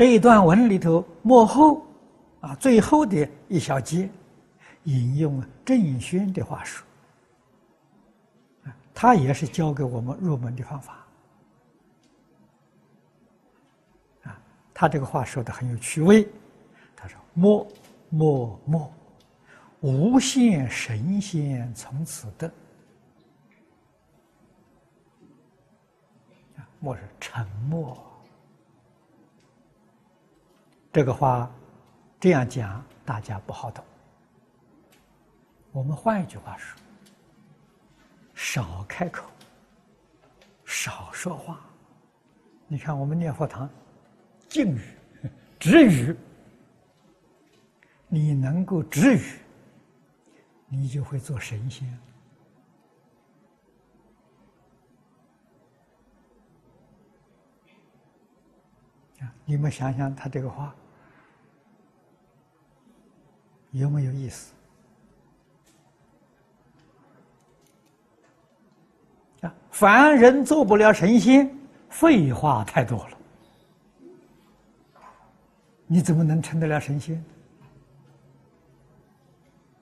这一段文里头幕后啊最后的一小节，引用了郑轩的话说，他也是教给我们入门的方法。啊，他这个话说的很有趣味，他说：“默默默，无限神仙从此得。”默是沉默。这个话这样讲，大家不好懂。我们换一句话说：少开口，少说话。你看，我们念佛堂，静语、止语，你能够止语，你就会做神仙。你们想想，他这个话有没有意思？啊，凡人做不了神仙，废话太多了。你怎么能成得了神仙？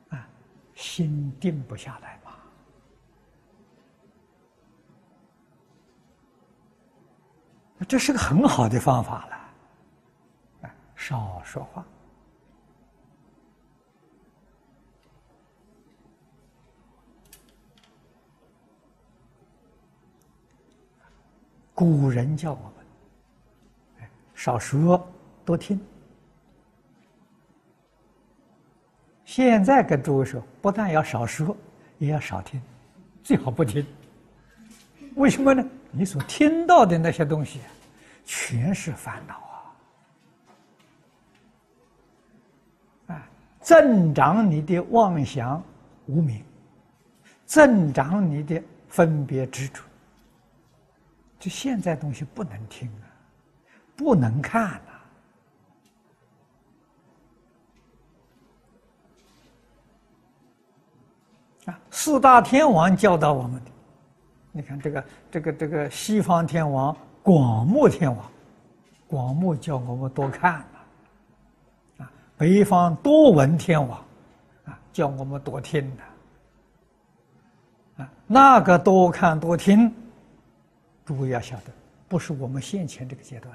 啊，心定不下来嘛。这是个很好的方法了。少说话。古人叫我们少说多听。现在跟诸位说，不但要少说，也要少听，最好不听。为什么呢？你所听到的那些东西，全是烦恼。增长你的妄想无明，增长你的分别执着。就现在东西不能听啊，不能看呐。啊，四大天王教导我们的，你看这个这个这个西方天王广目天王，广目叫我们多看。北方多闻天王，啊，叫我们多听的，啊，那个多看多听，诸位要晓得，不是我们现前这个阶段。